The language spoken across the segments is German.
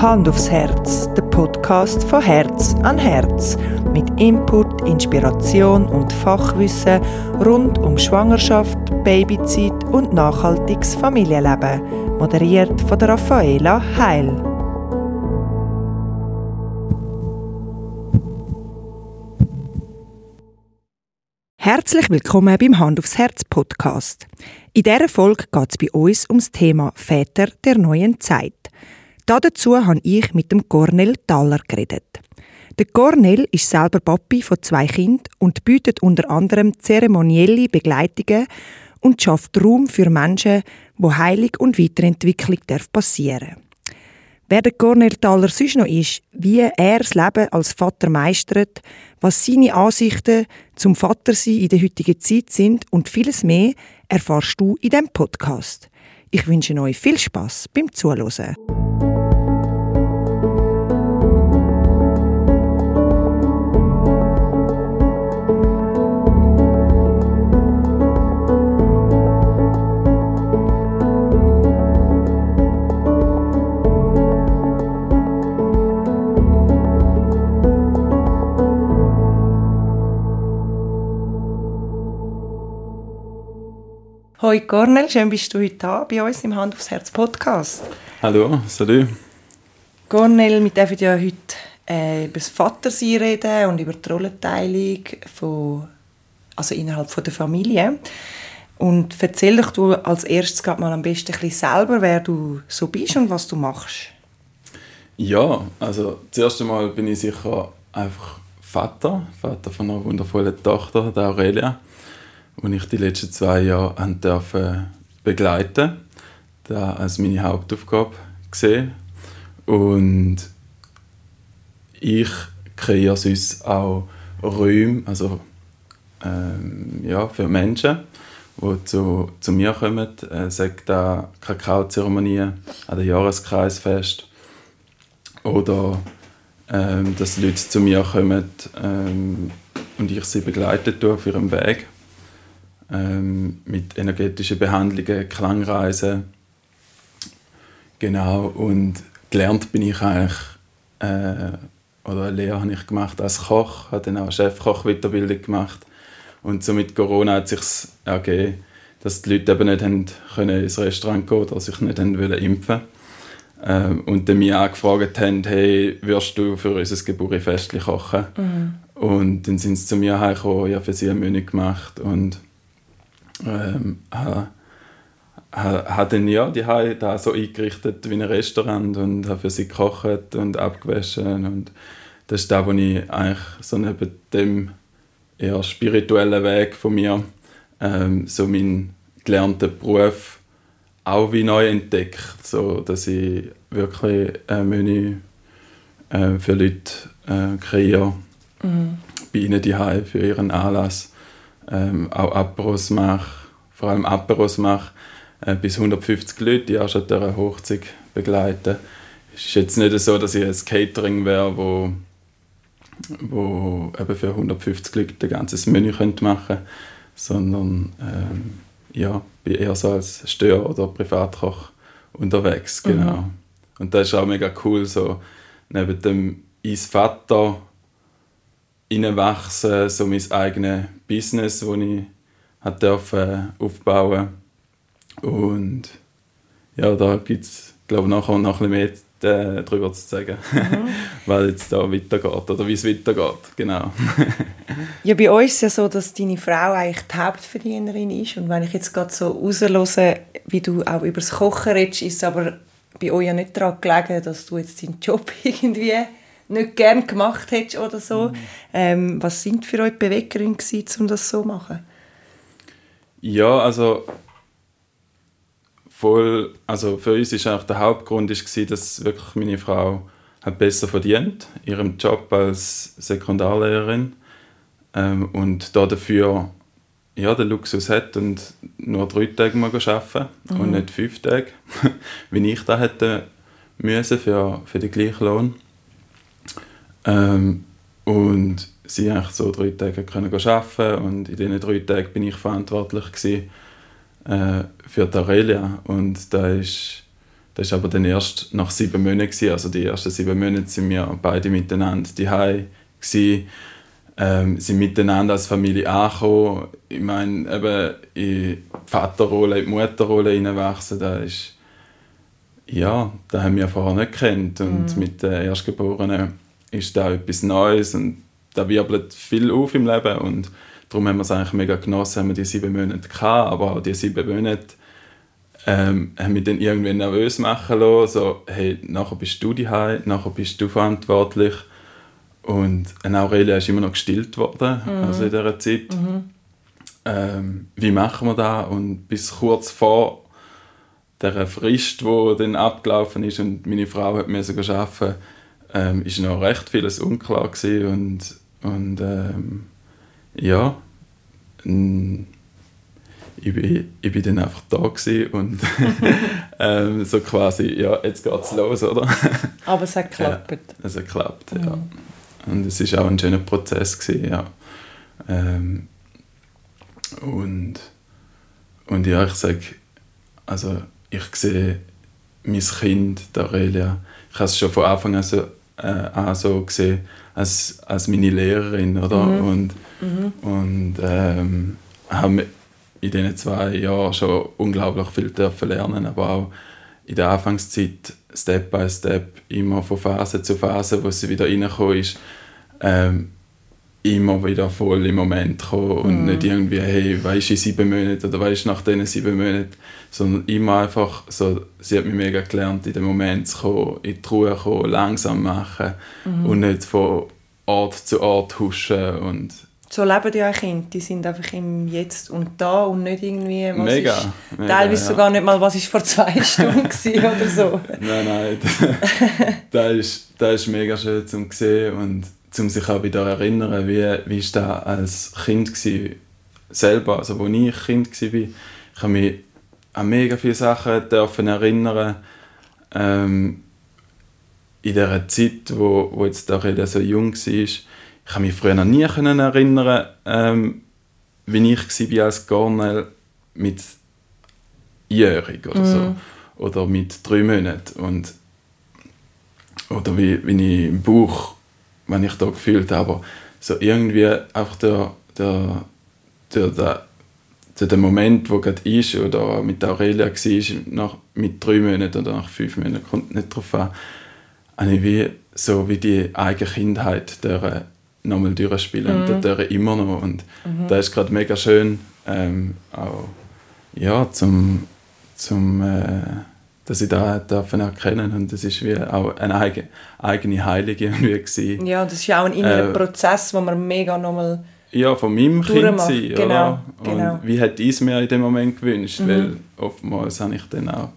Hand aufs Herz, der Podcast von Herz an Herz. Mit Input, Inspiration und Fachwissen rund um Schwangerschaft, Babyzeit und nachhaltiges Familienleben. Moderiert von der Raffaela Heil. Herzlich willkommen beim Hand aufs Herz Podcast. In dieser Folge geht es bei uns ums Thema Väter der neuen Zeit. Dazu habe ich mit dem Cornel Thaler geredet. Der Cornel ist selber Papi von zwei Kindern und bietet unter anderem zeremonielle Begleitungen und schafft Raum für Menschen, wo Heilung und Weiterentwicklung passieren darf. Wer der Cornel Thaler sonst noch ist, wie er das Leben als Vater meistert, was seine Ansichten zum Vatersein in der heutigen Zeit sind und vieles mehr, erfahrst du in diesem Podcast. Ich wünsche euch viel Spaß beim Zuhören. Hoi Cornel, schön bist du heute da bei uns im Hand aufs Herz Podcast. Hallo, salut. Cornel, wir dürfen ja heute äh, über das Vatersein reden und über die Rollenteilung von, also innerhalb von der Familie. Und erzähl doch du als erstes mal am besten ein bisschen selber, wer du so bist und was du machst. Ja, also das erste Mal bin ich sicher einfach Vater, Vater von einer wundervollen Tochter, der Aurelia die ich die letzten zwei Jahre durfte begleiten da als meine Hauptaufgabe gesehen. Und ich kreiere sonst auch Räume, also ähm, ja, für Menschen, die zu, zu mir kommen, äh, sagt da Kakaozeremonien an der Jahreskreisfest. Oder ähm, dass Leute zu mir kommen ähm, und ich sie begleitet auf ihrem Weg ähm, mit energetischen Behandlungen, Klangreisen. Genau, und gelernt bin ich eigentlich, äh, oder eine Lehre habe ich gemacht als Koch, habe dann auch Chefkoch-Weiterbildung gemacht. Und so mit Corona hat sich ergeben, dass die Leute eben nicht haben können ins Restaurant gehen oder sich nicht haben wollen impfen ähm, und dann mich angefragt haben, hey, wirst du für unser Geburtstagsfest kochen? Mhm. Und dann sind sie zu mir gekommen, ja, für sie ein Menü gemacht und ähm, habe ha, dann ja die da so eingerichtet wie ein Restaurant und habe für sie gekocht und abgewaschen und das ist das, was ich eigentlich so neben dem eher spirituellen Weg von mir ähm, so meinen gelernten Beruf auch wie neu entdeckt, so dass ich wirklich ein Menü äh, für Leute äh, kreiere, mhm. bei ihnen die für ihren Anlass ähm, auch Aperos mache, vor allem Aperos mache, äh, bis 150 Leute, die auch schon dieser Hochzeit begleiten. Es ist jetzt nicht so, dass ich ein Catering wäre, wo, wo eben für 150 Leute ein ganzes Menü machen könnte, sondern ähm, ja, bin eher so als Stör- oder Privatkoch unterwegs, mhm. genau. Mhm. Und das ist auch mega cool, so neben dem ins Vater reinwachsen, so mein eigenes Business, das ich hat dürfen aufbauen und ja, da gibt es glaube nachher noch ein bisschen mehr äh, darüber zu sagen, mhm. weil jetzt da weitergeht oder wie es weitergeht, genau. ja, bei uns ist es ja so, dass deine Frau eigentlich die Hauptverdienerin ist und wenn ich jetzt gerade so rauslose, wie du auch über das Kochen redest, ist es aber bei euch ja nicht daran gelegen, dass du jetzt deinen Job irgendwie nicht gern gemacht hättest oder so. Mhm. Ähm, was sind für euch Beweggründe um das so zu machen? Ja, also voll, also für uns ist auch der Hauptgrund ist gewesen, dass wirklich meine Frau hat besser verdient in ihrem Job als Sekundarlehrerin ähm, und da dafür ja, den Luxus hat und nur drei Tage mal arbeiten mhm. und nicht fünf Tage, wie ich da hätte müssen für, für den gleichen Lohn. Ähm, und sie eigentlich so drei Tage können arbeiten und in diesen drei Tagen bin ich verantwortlich gewesen, äh, für die Aurelia und da ist, Das war aber dann erst nach sieben Monaten. Gewesen. Also die ersten sieben Monate sind wir beide miteinander daheim gewesen, ähm, sind miteinander als Familie angekommen. Ich meine, eben in die Vaterrolle, in die Mutterrolle hineinwachsen, da ist ja, das haben wir vorher nicht gekannt. Und mhm. mit den Erstgeborenen ist da etwas Neues und da wirbelt viel auf im Leben. Und darum haben wir es eigentlich mega genossen, haben wir die sieben Monate gehabt, aber auch die sieben Monate ähm, haben mich dann irgendwie nervös machen lassen. So, hey, nachher bist du daheim, nachher bist du verantwortlich. Und eine Aurelia ist immer noch gestillt worden, mhm. also in dieser Zeit. Mhm. Ähm, wie machen wir das? Und bis kurz vor der Frist, die dann abgelaufen ist und meine Frau hat mir sogar arbeiten, ähm, ist noch recht vieles unklar gewesen und, und ähm, ja, ich bin, ich bin dann einfach da und ähm, so quasi, ja, jetzt geht's los, oder? Aber es hat geklappt. Ja, es hat geklappt, mhm. ja. Und es war auch ein schöner Prozess, gewesen, ja. Ähm, und, und ja, ich sage, also ich sehe mein Kind, Aurelia, ich habe es schon von Anfang an so, äh, an so gesehen, als, als meine Lehrerin, oder? Mhm. Und, mhm. und ähm, habe in diesen zwei Jahren schon unglaublich viel dürfen lernen, aber auch in der Anfangszeit Step by Step, immer von Phase zu Phase, wo sie wieder reingekommen ist, ähm, immer wieder voll im Moment kommen und mm. nicht irgendwie, hey, weißt du, in sieben Monaten oder weißt du, nach diesen sieben Monaten, sondern immer einfach so, sie hat mich mega gelernt, in den Moment zu kommen, in die Ruhe kommen, langsam machen mm. und nicht von Ort zu Ort huschen und so leben ja auch Kinder, die sind einfach im Jetzt und Da und nicht irgendwie, was mega, ist, mega, teilweise ja. sogar nicht mal, was ist vor zwei Stunden oder so. Nein, nein, das ist, das ist mega schön zu sehen und um sich auch wieder erinnern, wie, wie ich da als Kind war, selber, also wo ich Kind war. Ich kann mich an mega viele Sachen dürfen erinnern. Ähm, in der Zeit, wo, wo jetzt auch so jung war, ich kann mich früher noch nie erinnern, ähm, wie ich war als Gornel mit jährig oder so. Mm. Oder mit drei Monaten. Und, oder wie, wie ich im Buch wenn ich da gefühlt habe. Aber so irgendwie einfach der, der, der, der, der, Moment, wo gerade ist, oder mit Aurelia war, nach, mit drei Monaten oder nach fünf Monaten, kommt nicht darauf an, habe ich wie, so wie die eigene Kindheit der nochmal durchspielen mhm. und das immer noch. Und mhm. das ist gerade mega schön, ähm, auch ja, zum, zum äh, dass ich da dürfen erkennen und das ist wie auch eine eigene, eigene Heilige irgendwie gewesen. Ja, das ist ja auch ein innerer äh, Prozess, wo man mega nochmal ja, von meinem Kind sein, genau, oder? Und genau. wie hätte ich es mir in dem Moment gewünscht, mhm. weil oftmals habe ich dann auch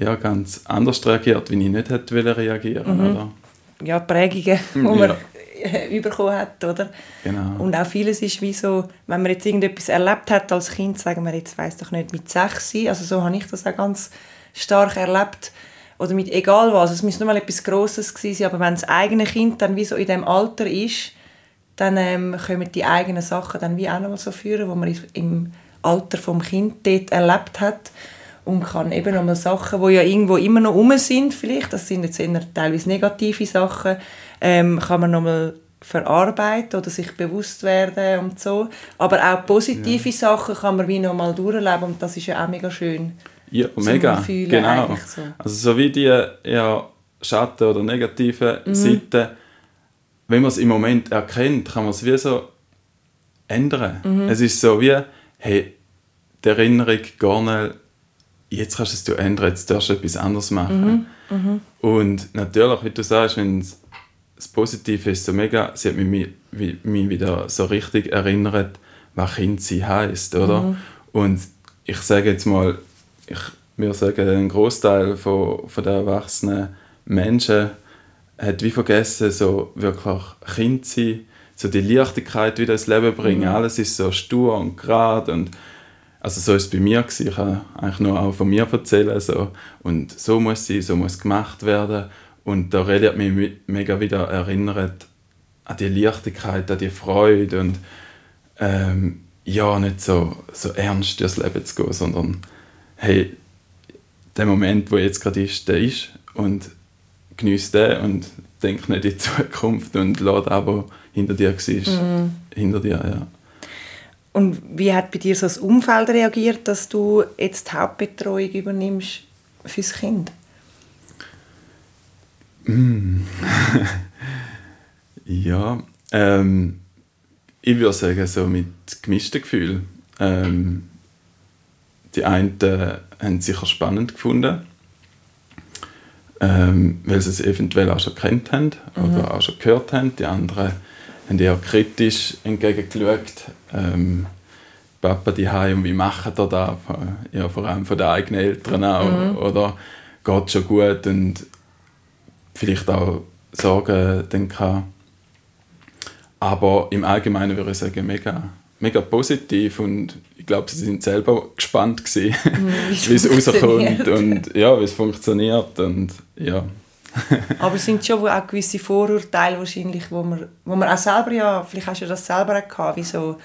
ja, ganz anders reagiert, wie ich nicht hätte reagieren mhm. oder? Ja, Prägungen, die man ja. bekommen hat, oder? Genau. Und auch vieles ist wie so, wenn man jetzt irgendetwas erlebt hat als Kind, sagen wir jetzt, weiß doch nicht, mit sechs also so habe ich das auch ganz stark erlebt oder mit egal was, es muss nur mal etwas Grosses gewesen sein, aber wenn das eigene Kind dann wie so in dem Alter ist, dann ähm, können die eigenen Sachen dann wie auch noch mal so führen, wo man im Alter vom Kind dort erlebt hat und kann eben noch mal Sachen, die ja irgendwo immer noch um sind, vielleicht, das sind jetzt eher teilweise negative Sachen, ähm, kann man noch mal verarbeiten oder sich bewusst werden und so. Aber auch positive ja. Sachen kann man wie noch mal durchleben und das ist ja auch mega schön. Ja, mega. Genau. So. Also so wie die eher Schatten oder negativen mhm. Seiten, wenn man es im Moment erkennt, kann man es wie so ändern. Mhm. Es ist so wie, hey, die Erinnerung gar nicht, jetzt kannst du es ändern, jetzt darfst du etwas anderes machen. Mhm. mhm. Und natürlich, wie du sagst, wenn es das Positive ist so mega, sie hat mich, mich wieder so richtig erinnert, was Kind sie heisst, oder? Mhm. Und ich sage jetzt mal, ich würde sagen, ein Großteil von, von der erwachsenen Menschen hat wie vergessen, so wirklich Kind zu sein, so die Leichtigkeit wieder ins Leben bringen. Mhm. Alles ist so stur und gerade und also so ist es bei mir gewesen. Ich kann eigentlich nur auch von mir erzählen so und so muss es sein, so muss gemacht werden und da hat mich mega wieder erinnert an die Leichtigkeit, an die Freude und ähm, ja nicht so so ernst durchs Leben zu gehen, sondern hey, der Moment, wo jetzt gerade ist, der ist und genießt den und denkt nicht in die Zukunft und lässt aber hinter dir war, mhm. hinter dir, ja. Und wie hat bei dir so das Umfeld reagiert, dass du jetzt die Hauptbetreuung übernimmst fürs Kind? Mm. ja, ähm, ich würde sagen, so mit gemischten Gefühlen. Ähm, die einen äh, haben es sicher spannend gefunden, ähm, weil sie es eventuell auch schon kennt haben mhm. oder auch schon gehört haben. Die anderen haben eher kritisch entgegengeschaut. Ähm, Papa die und wie macht er das? Ja, vor allem von den eigenen Eltern auch. Mhm. Oder geht schon gut und vielleicht auch Sorgen dann kann. Aber im Allgemeinen würde ich sagen, mega, mega positiv und ich glaube, sie sind selber gespannt gewesen, mhm, wie es rauskommt und ja, wie es funktioniert und ja. Aber es sind schon auch gewisse Vorurteile wahrscheinlich, wo man, wo man auch selber ja, vielleicht hast du das selber auch gehabt, wie so,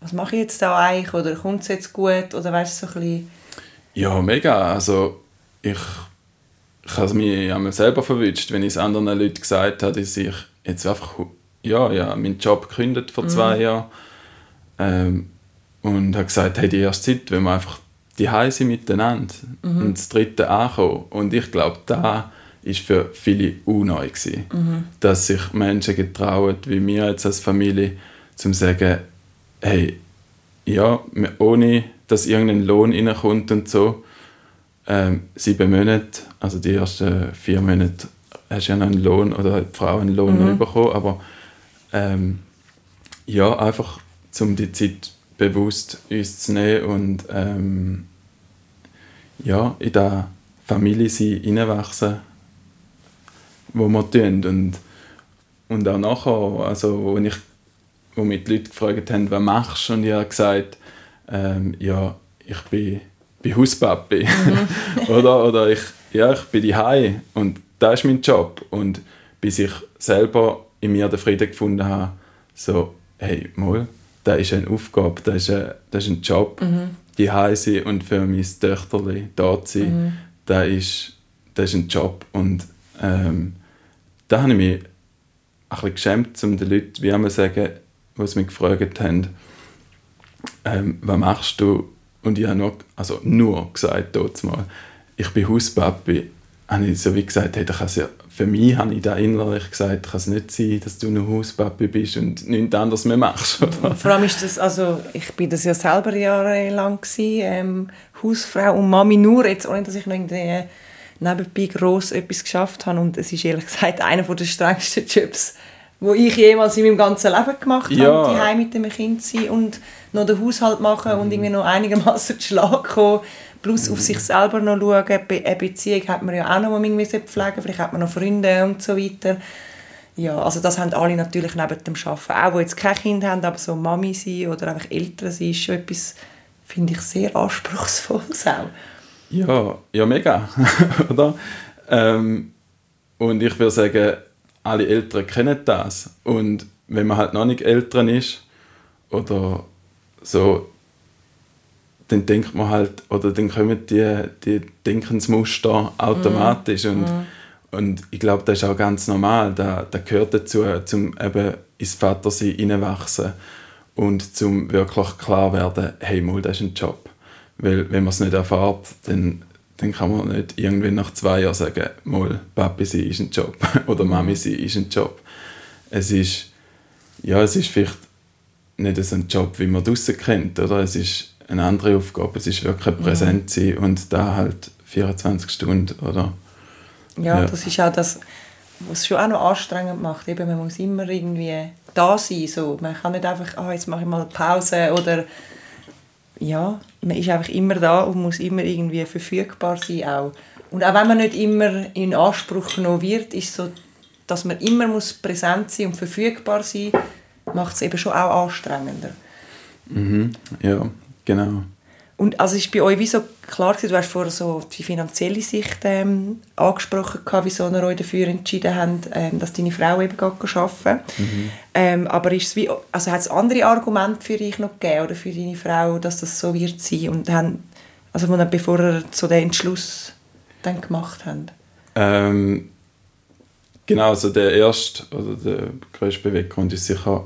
was mache ich jetzt da eigentlich oder kommt es jetzt gut oder weißt du so ein bisschen... Ja, mega, also ich ich habe mich einmal selber verwünscht, wenn ich es anderen Leuten gesagt habe, dass ich jetzt einfach, ja, ja, meinen Job gekündigt vor zwei mhm. Jahren ähm, und habe gesagt, hey, die erste Zeit, wenn wir einfach die sind miteinander mhm. und das dritte ankommen. Und ich glaube, da ist für viele unneu gewesen, mhm. dass sich Menschen getrauen, wie wir jetzt als Familie, zum sagen, hey, ja, ohne dass irgendein Lohn reinkommt und so, ähm, sieben Monate, also die ersten vier Monate, hast du ja noch einen Lohn oder die Frau einen Lohn mhm. bekommen, aber ähm, ja, einfach um die Zeit bewusst uns zu nehmen und ähm, ja, in der Familie sein, reinwachsen, wo wir tun. Und, und auch nachher, also, wo, ich, wo mich die Leute gefragt haben, was machst du? Und ich habe gesagt, ähm, ja, ich bin bin Hauspapi. Mhm. oder, oder ich, ja, ich bin die und das ist mein Job. Und bis ich selber in mir den Frieden gefunden habe, so, hey, mal, das ist eine Aufgabe, das ist ein, das ist ein Job. Mhm. Die sein und für mein Töchterli da zu sein, mhm. das, ist, das ist ein Job. Und ähm, da habe ich mich ein bisschen geschämt, um den Leuten, wie man sagen, die mich gefragt haben, ähm, was machst du und ich habe nur, also nur gesagt, mal, ich bin Hauspapi, habe ich so wie gesagt, hey, das ja, für mich habe ich da innerlich gesagt, kann es nicht sein, dass du nur Hauspapi bist und nichts anderes mehr machst. Oder? Vor allem ist das, also ich bin das ja selber jahrelang gewesen, ähm, Hausfrau und Mami nur, jetzt ohne dass ich noch irgendwie nebenbei gross etwas geschafft habe und es ist ehrlich gesagt einer der strengsten Jobs, wo ich jemals in meinem ganzen Leben gemacht ja. habe, die mit dem Kind sein und noch den Haushalt machen und irgendwie noch einigermaßen zu Schlag kommen, plus mhm. auf sich selber noch schauen. Eine Beziehung hat man ja auch noch, die man pflegen vielleicht hat man noch Freunde und so weiter. Ja, also das haben alle natürlich neben dem Arbeiten, auch die jetzt kein Kind haben, aber so Mami sein oder einfach Eltern sein, ist schon etwas, finde ich, sehr anspruchsvolles auch. Ja, ja mega, oder? Ähm, und ich würde sagen, alle Eltern kennen das. Und wenn man halt noch nicht Eltern ist oder so, dann denkt man halt, oder dann kommen die, die Denkensmuster automatisch. Mhm. Und, mhm. und ich glaube, das ist auch ganz normal. Das, das gehört dazu, zum eben ins Vatersein hineinwachsen und zum wirklich klar werden, hey, mal, das ist ein Job. Weil wenn man es nicht erfährt, dann dann kann man nicht irgendwann nach zwei Jahren sagen, mal, Papi sein ist ein Job oder Mami sein ist ein Job. Es ist, ja, es ist vielleicht nicht so ein Job, wie man draußen kennt, oder? Es ist eine andere Aufgabe, es ist wirklich präsent sein und da halt 24 Stunden, oder? Ja, ja, das ist auch das, was es schon auch noch anstrengend macht. Eben, man muss immer irgendwie da sein, so. Man kann nicht einfach, ah, jetzt mache ich mal eine Pause oder ja, man ist einfach immer da und muss immer irgendwie verfügbar sein auch. Und auch wenn man nicht immer in Anspruch genommen wird, ist so, dass man immer muss präsent sein und verfügbar sein, macht es eben schon auch anstrengender. Mhm, ja, genau. Und also ist bei euch wie so klar gewesen, du hast vorher so die finanzielle Sicht ähm, angesprochen, gehabt, wieso ihr euch dafür entschieden habt, ähm, dass deine Frau eben arbeiten mhm. ähm, Aber ist es wie, also hat es andere Argumente für dich noch gegeben oder für deine Frau, dass das so wird sein? Und haben, also bevor ihr zu dem Entschluss dann gemacht haben? Ähm, genau, also der erste oder der größte Beweggrund war sicher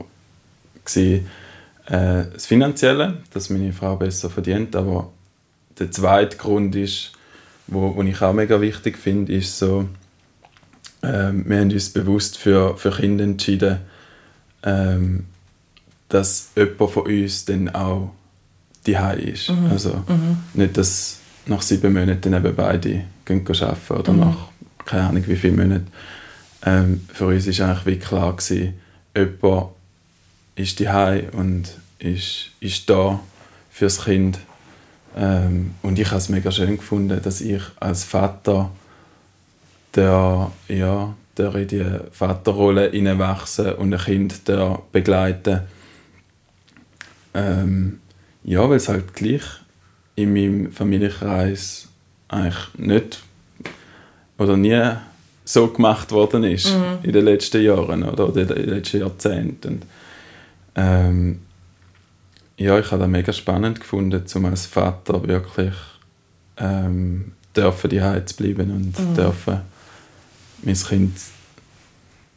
gewesen, äh, das Finanzielle, dass meine Frau besser verdient, aber der zweite Grund ist, wo, wo ich auch mega wichtig finde, ist so, ähm, wir haben uns bewusst für, für Kinder entschieden, ähm, dass jemand von uns dann auch die ist. Mhm. Also mhm. nicht, dass nach sieben Monaten eben beide gehen arbeiten oder mhm. nach keine Ahnung wie vielen Monaten. Ähm, für uns war eigentlich wie klar, gewesen, jemand ist die und ist, ist da fürs Kind. Ähm, und ich habe es mega schön gefunden, dass ich als Vater der, ja, der in die Vaterrolle hineinwachsen und ein Kind der begleiten. Ähm, ja, weil es halt gleich in meinem Familienkreis eigentlich nicht oder nie so gemacht worden ist mhm. in den letzten Jahren oder in den letzten Jahrzehnten. Ähm, ja, ich habe das mega spannend gefunden, um als Vater wirklich ähm, dürfen die zu bleiben und mhm. dürfen mein Kind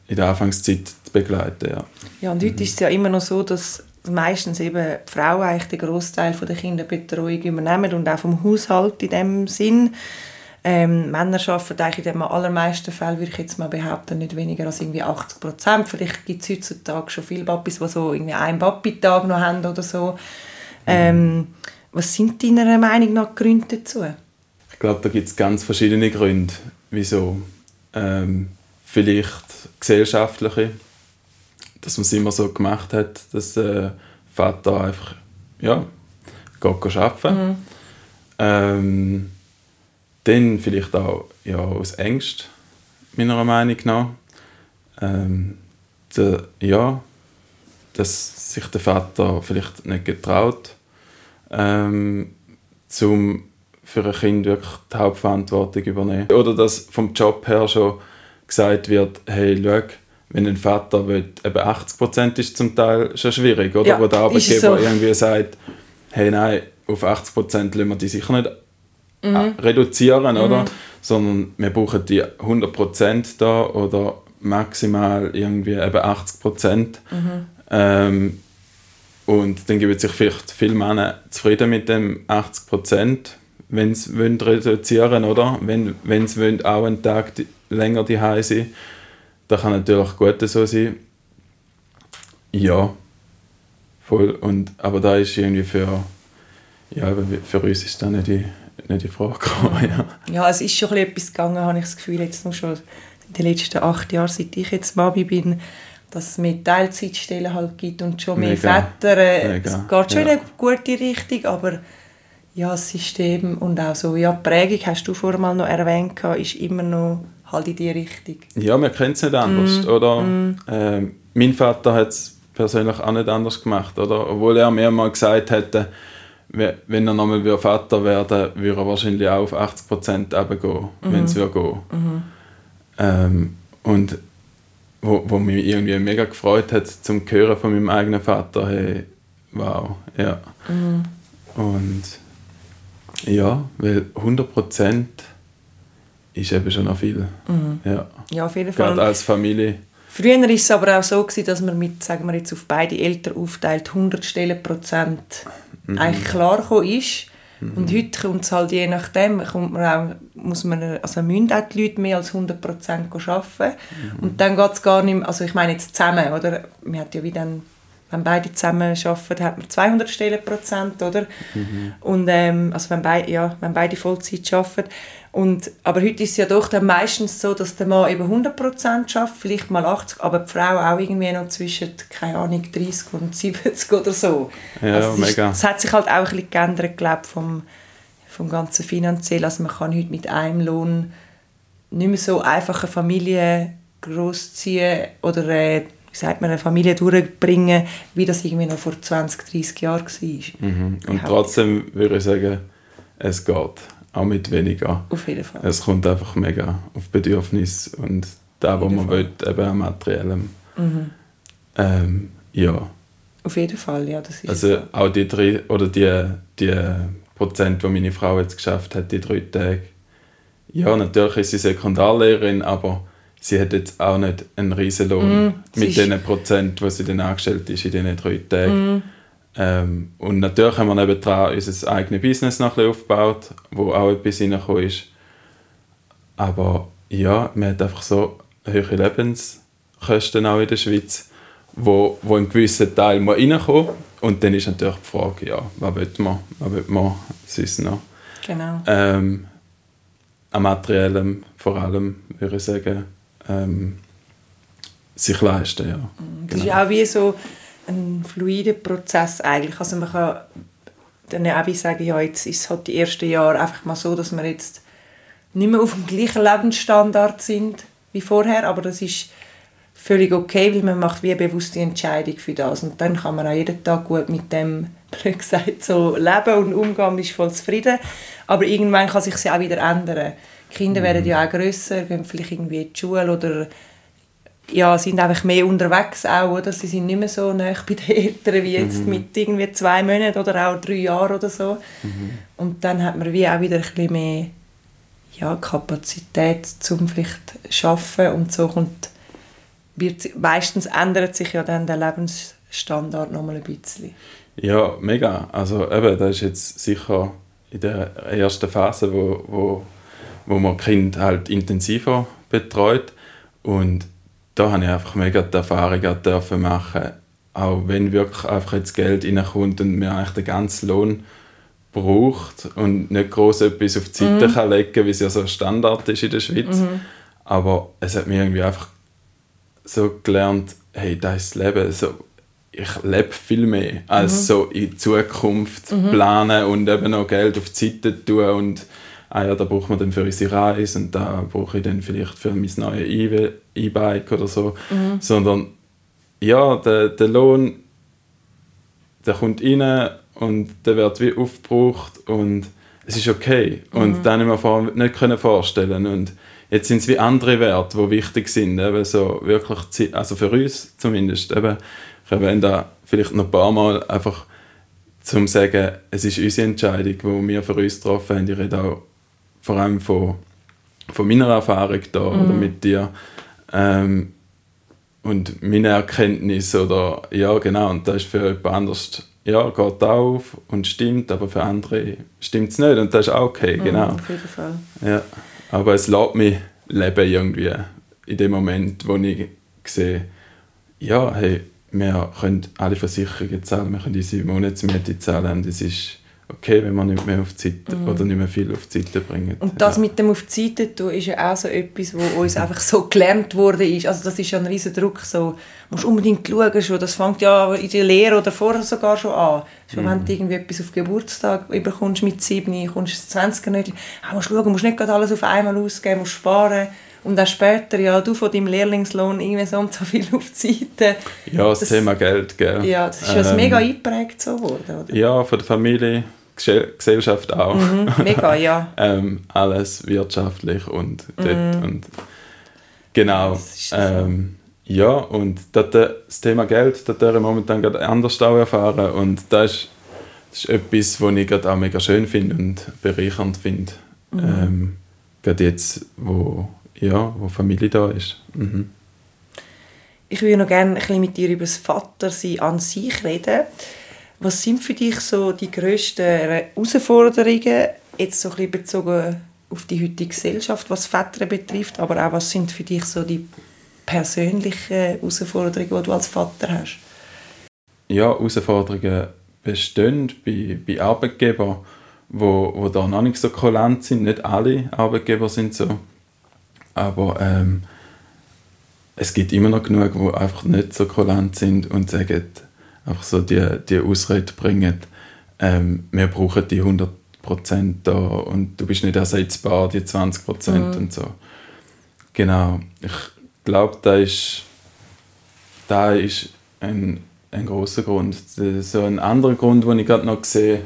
in der Anfangszeit zu begleiten. Ja, ja und heute mhm. ist es ja immer noch so, dass meistens eben die Frauen eigentlich den Großteil der Kinderbetreuung übernehmen und auch vom Haushalt in dem Sinn. Ähm, Männer arbeiten eigentlich in den allermeisten Fällen, würde ich jetzt mal behaupten, nicht weniger als irgendwie 80 Prozent. Vielleicht gibt es heutzutage schon viele Papis, die so irgendwie einen Papi-Tag noch haben oder so. Ähm, was sind deiner Meinung nach die Gründe dazu? Ich glaube, da gibt es ganz verschiedene Gründe, wieso. Ähm, vielleicht gesellschaftliche, dass man es immer so gemacht hat, dass der Vater einfach ja, geht arbeiten. Mhm. Ähm, dann vielleicht auch ja, aus Ängst, meiner Meinung nach. Ähm, der, ja, dass sich der Vater vielleicht nicht getraut, ähm, zum für ein Kind wirklich die Hauptverantwortung übernehmen. Oder dass vom Job her schon gesagt wird, hey, schau, wenn ein Vater will, eben 80 Prozent ist zum Teil schon schwierig, oder? Ja, Wo der Arbeitgeber so. irgendwie sagt, hey, nein, auf 80 Prozent lassen wir die sicher nicht mhm. reduzieren, mhm. oder? Sondern wir brauchen die 100 Prozent da oder maximal irgendwie eben 80 Prozent. Mhm. Ähm, und dann geben sich vielleicht viele Männer zufrieden mit dem 80 Prozent, wenn sie reduzieren oder? Wenn, wenn sie auch einen Tag länger die sind. Das kann natürlich gut so sein. Ja, voll. Und, aber da ist irgendwie für, ja, für uns ist das nicht die, nicht die Frage gekommen, ja. ja, es ist schon etwas gegangen, habe ich das Gefühl, jetzt noch schon in den letzten acht Jahren, seit ich jetzt Mabi bin, dass es mehr Teilzeitstellen halt gibt und schon mehr Mega. Väter. Äh, es geht schon ja. in eine gute Richtung, aber ja, das System und auch so, ja, die Prägung, hast du vorher mal noch erwähnt, ist immer noch halt in die Richtung. Ja, wir kennen es nicht anders, mm. oder? Mm. Äh, mein Vater hat es persönlich auch nicht anders gemacht, oder? Obwohl er mir mal gesagt hätte, wenn er nochmal Vater werden würde, er wahrscheinlich auch auf 80 Prozent gehen, mhm. wenn es gehen mhm. ähm, Und wo, wo mich irgendwie mega gefreut hat, zum Hören von meinem eigenen Vater, hey, wow, ja. Mhm. Und ja, weil 100 Prozent ist eben schon noch viel. Mhm. Ja. ja, auf jeden Fall. Gerade als Familie. Früher war es aber auch so, gewesen, dass man mit, sagen wir jetzt auf beide Eltern aufteilt, 100 Stellenprozent mhm. eigentlich klar ist. Mhm. Und heute kommt es halt je nachdem, kommt man auch, muss man, also müssen auch die Leute mehr als 100 Prozent arbeiten. Mhm. Und dann geht es gar nicht mehr, also ich meine jetzt zusammen, oder? Man hat ja wie dann wenn beide zusammen arbeiten, hat man 200 Stellenprozent, oder? Mhm. Und, ähm, also wenn, beide, ja, wenn beide Vollzeit arbeiten. Und, aber heute ist es ja doch dann meistens so, dass der Mann eben 100 Prozent arbeitet, vielleicht mal 80, aber die Frau auch irgendwie noch zwischen, keine Ahnung, 30 und 70 oder so. Ja, also mega. Es hat sich halt auch ein bisschen geändert, glaube vom, vom ganzen finanziell. Also man kann heute mit einem Lohn nicht mehr so einfach eine Familie großziehen oder äh, wie sagt man, eine Familie durchbringen, wie das irgendwie noch vor 20, 30 Jahren war. Mhm. Und trotzdem würde ich sagen, es geht. Auch mit weniger. Auf jeden Fall. Es kommt einfach mega auf Bedürfnis und da, wo man Fall. will, eben an materiellem. Mhm. Ähm, ja. Auf jeden Fall, ja, das ist Also so. auch die drei, oder die, die Prozent, die meine Frau jetzt geschafft hat, die drei Tage, ja, natürlich ist sie Sekundarlehrerin, aber sie hat jetzt auch nicht einen riesen Lohn Mm, mit den Prozent, die sie dann angestellt ist in diesen drei Tagen. Mm. Ähm, und natürlich haben wir nebendran unser eigenes Business noch ein aufgebaut, wo auch etwas reingekommen ist. Aber ja, man hat einfach so hohe Lebenskosten auch in der Schweiz, wo, wo ein gewisser Teil mal reinkommen Und dann ist natürlich die Frage, ja, was will man, was will man sonst noch? Genau. Ähm, an materiellem vor allem, würde ich sagen, ähm, sich leisten, ja. Das ist auch wie so ein fluider Prozess eigentlich. Also man kann dann auch wie sagen, ja, jetzt ist es halt die ersten Jahre einfach mal so, dass wir jetzt nicht mehr auf dem gleichen Lebensstandard sind wie vorher, aber das ist völlig okay, weil man macht wie eine bewusste Entscheidung für das und dann kann man auch jeden Tag gut mit dem, blöd gesagt, so leben und umgehen und ist voll zufrieden. Aber irgendwann kann sich ja auch wieder ändern. Die Kinder werden ja auch grösser, gehen vielleicht irgendwie in die Schule oder ja, sind einfach mehr unterwegs auch, oder? Sie sind nicht mehr so nah bei den Eltern wie jetzt mit irgendwie zwei Monaten oder auch drei Jahren oder so. Und dann hat man wie auch wieder ein bisschen mehr ja, Kapazität zum vielleicht schaffen und so kommt wird, meistens ändert sich ja dann der Lebensstandard noch mal ein bisschen. Ja, mega. Also eben, das ist jetzt sicher in der ersten Phase, wo, wo, wo man Kind halt intensiver betreut. Und da habe ich einfach mega die Erfahrung dürfen machen, auch wenn wirklich einfach jetzt Geld reinkommt und man eigentlich den ganzen Lohn braucht und nicht groß etwas auf die Seite kann legen, wie es ja so Standard ist in der Schweiz. Aber es hat mir irgendwie einfach so gelernt, hey, das ist das Leben. So, ich lebe viel mehr als so in Zukunft planen und eben noch Geld auf die Seite tun und ah ja, da braucht man dann für unsere Reise und da brauche ich dann vielleicht für mein neues E-Bike oder so. Sondern ja, der, der Lohn, der kommt rein und der wird wie aufgebraucht und es ist okay. Und das habe ich mir vorher nicht können vorstellen und jetzt sind es wie andere Werte, die wichtig sind, eben so wirklich, also für uns zumindest, eben, ich erwähne da vielleicht noch ein paar Mal einfach zum sagen, es ist unsere Entscheidung, die wir für uns getroffen haben. Ich rede auch vor allem von, von meiner Erfahrung da oder mit dir. Ähm, und meine Erkenntnis oder ja genau und das ist für jemand anders ja geht auf und stimmt aber für andere stimmt es nicht und das ist auch okay genau Auf jeden Fall. ja aber es lässt mich leben irgendwie in dem Moment wo ich sehe ja hey wir können alle Versicherungen zahlen wir können unsere Monatsmiete zahlen und es ist okay wenn wir nicht mehr auf die Seite oder nicht mehr viel auf die Seite bringen Und das ja. mit dem auf die Seite tun ist ja auch so etwas, wo uns einfach so gelernt wurde ist. Also das ist ja ein riesen Druck, so, du musst unbedingt schauen schon, das fängt ja in der Lehre oder vorher sogar schon an. Schon wenn du irgendwie etwas auf Geburtstag überkommst mit 7, kommst du ins 20 nicht, ah, musst schauen, musst nicht gerade alles auf einmal ausgeben, musst sparen. Und auch später, ja, du von deinem Lehrlingslohn irgendwie so und so viel auf die Seite. ja das, das- Thema Geld gell Ja, das ist ja Ähm, mega eingeprägt so geworden, oder? Ja, von der Familie, Gesellschaft auch. Mhm, mega, ja. ähm, alles wirtschaftlich und dort und genau. Mhm. Das ist so. Ähm, ja, und das Thema Geld, das ich momentan gerade anders auch erfahren und das ist, das ist etwas, was ich gerade auch mega schön finde und bereichernd finde. Mhm. Ähm, gerade jetzt, wo, ja, wo Familie da ist. Mhm. Ich würde noch gerne ein bisschen mit dir über das Vatersein an sich reden. Was sind für dich so die grössten Herausforderungen, jetzt so ein bisschen bezogen auf die heutige Gesellschaft, was Väter betrifft, aber auch was sind für dich so die persönlichen Herausforderungen, die du als Vater hast? ja, Herausforderungen bestehen bei, bei Arbeitgebern, wo, wo da noch nicht so kulant sind. Nicht alle Arbeitgeber sind so. Aber ähm, es gibt immer noch genug, die einfach nicht so kulant sind und sagen, einfach so die, die Ausrede bringen, ähm, wir brauchen die 100% da und du bist nicht ersetzbar, die 20% und so. Genau. Ich glaube, da ist, da ist ein, ein großer Grund. So ein anderer Grund, den ich gerade noch sehe,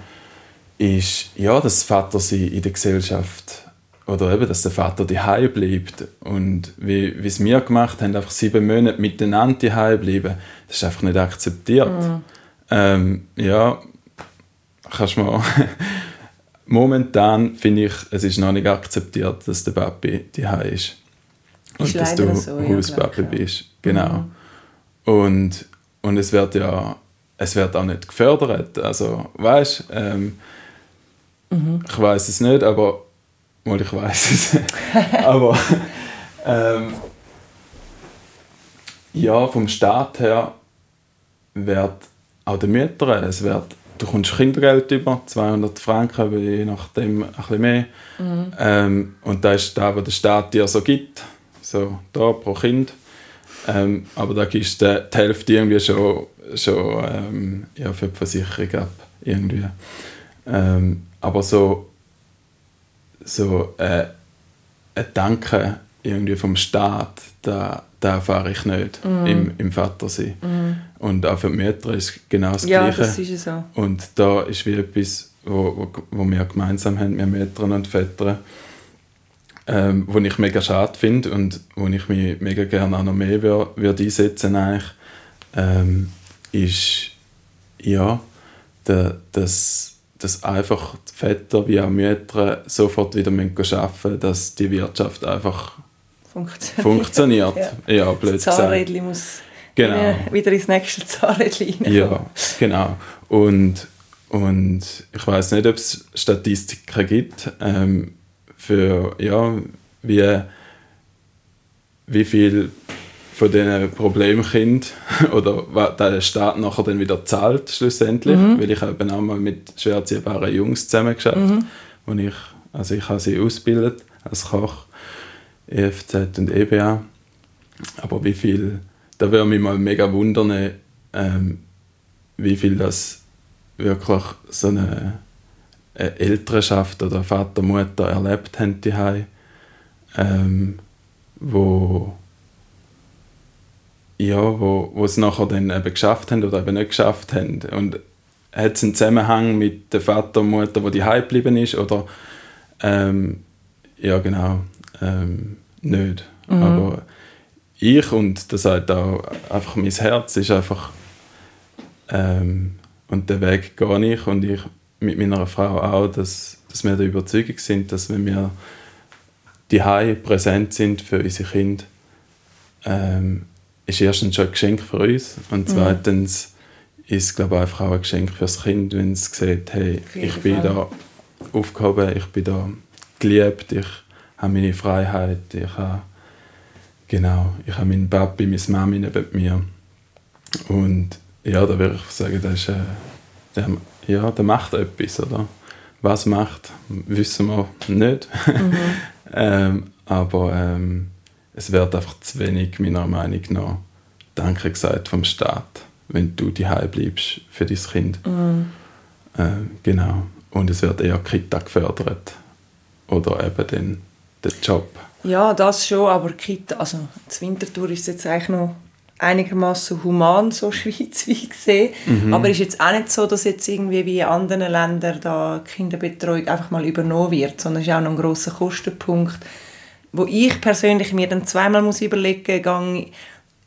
ist, ja, dass Vatersein in der Gesellschaft oder eben, dass der Vater daheim bleibt und wie, wie es wir gemacht haben, einfach sieben Monate miteinander daheim bleiben, das ist einfach nicht akzeptiert. Ähm, ja, kannst du mal momentan finde ich, es ist noch nicht akzeptiert, dass der Papi die ist. Und Ist dass du so, Hauspapi ja. bist. Genau. Mhm. Und, und es wird ja, es wird auch nicht gefördert. Also, weißt ähm, Mhm. ich weiß es nicht, aber mal ich weiß es. aber ähm, ja, vom Staat her wird auch den Müttern, es wird, du kommst Kindergeld über, 200 Franken, je nachdem ein bisschen mehr. Ähm, und das ist das, was der Staat dir so gibt, so da pro Kind. Ähm, aber da gibst du die Hälfte irgendwie schon, schon ähm, ja, für die Versicherung ab. Irgendwie. Ähm, aber so, so äh, ein Danke irgendwie vom Staat, da, da erfahre ich nicht im, im Vatersein. Und auch für die Mütter ist genau das Ja, Gleiche. das ist es so. Und da ist wie etwas, wo, wo, wo wir gemeinsam haben, wir Mütter und Väter, ähm, wo ich mega schade finde und wo ich mich mega gerne auch noch mehr wür, würde einsetzen eigentlich, ähm, ist ja, der, dass, dass einfach die Väter wie auch Mütter sofort wieder arbeiten müssen, dass die Wirtschaft einfach Funktioniert. funktioniert. Ja. ja, blöd Das gesagt. Muss Genau. wieder- wieder ins nächste Zahnrädchen rein. Ja, genau. Und, und ich weiß nicht, ob es Statistiken gibt ähm, für ja, wie, wie viel von diesen Problemkindern oder was der Staat nachher dann wieder zahlt schlussendlich, weil ich eben auch mal mit schwer erziehbaren Jungs zusammengearbeitet, wo ich, also ich habe sie ausgebildet als Koch, EFZ und EBA, aber wie viel, da würde mich mal mega wundern, ähm, wie viel das wirklich so eine, eine Elternschaft oder Vater, Mutter erlebt haben die ähm, wo ja, wo, wo es nachher dann eben geschafft haben oder eben nicht geschafft haben. Und hat es einen Zusammenhang mit der Vater und Mutter, die die geblieben ist oder ähm, ja genau ähm, nicht. Aber ich und das sagt auch einfach mein Herz ist einfach ähm, und den Weg gehe ich und ich mit meiner Frau auch, dass, dass wir der Überzeugung sind, dass wenn wir die präsent sind für unsere Kinder, ähm, ist erstens schon ein Geschenk für uns und zweitens ist es glaube ich einfach auch ein Geschenk fürs Kind, wenn es sieht, hey, ich bin Fall. da aufgehoben, ich bin da geliebt, ich habe meine Freiheit, ich habe genau, ich habe meinen Papi, meine Mami neben mir und ja, da würde ich sagen, das ist, äh, der, ja, der macht etwas, oder? Was macht, wissen wir nicht. ähm, aber ähm, es wird einfach zu wenig, meiner Meinung nach, Danke gesagt vom Staat, wenn du die bleibst für dein Kind. Ähm, genau. Und es wird eher Kita gefördert. Oder eben den, den Job. Ja, das schon, aber Kita, also das Winterthur ist jetzt eigentlich noch einigermaßen human, so schweizweit gesehen. Aber es ist jetzt auch nicht so, dass jetzt irgendwie wie in anderen Ländern da Kinderbetreuung einfach mal übernommen wird, sondern es ist auch noch ein grosser Kostenpunkt, wo ich persönlich mir dann zweimal muss überlegen muss,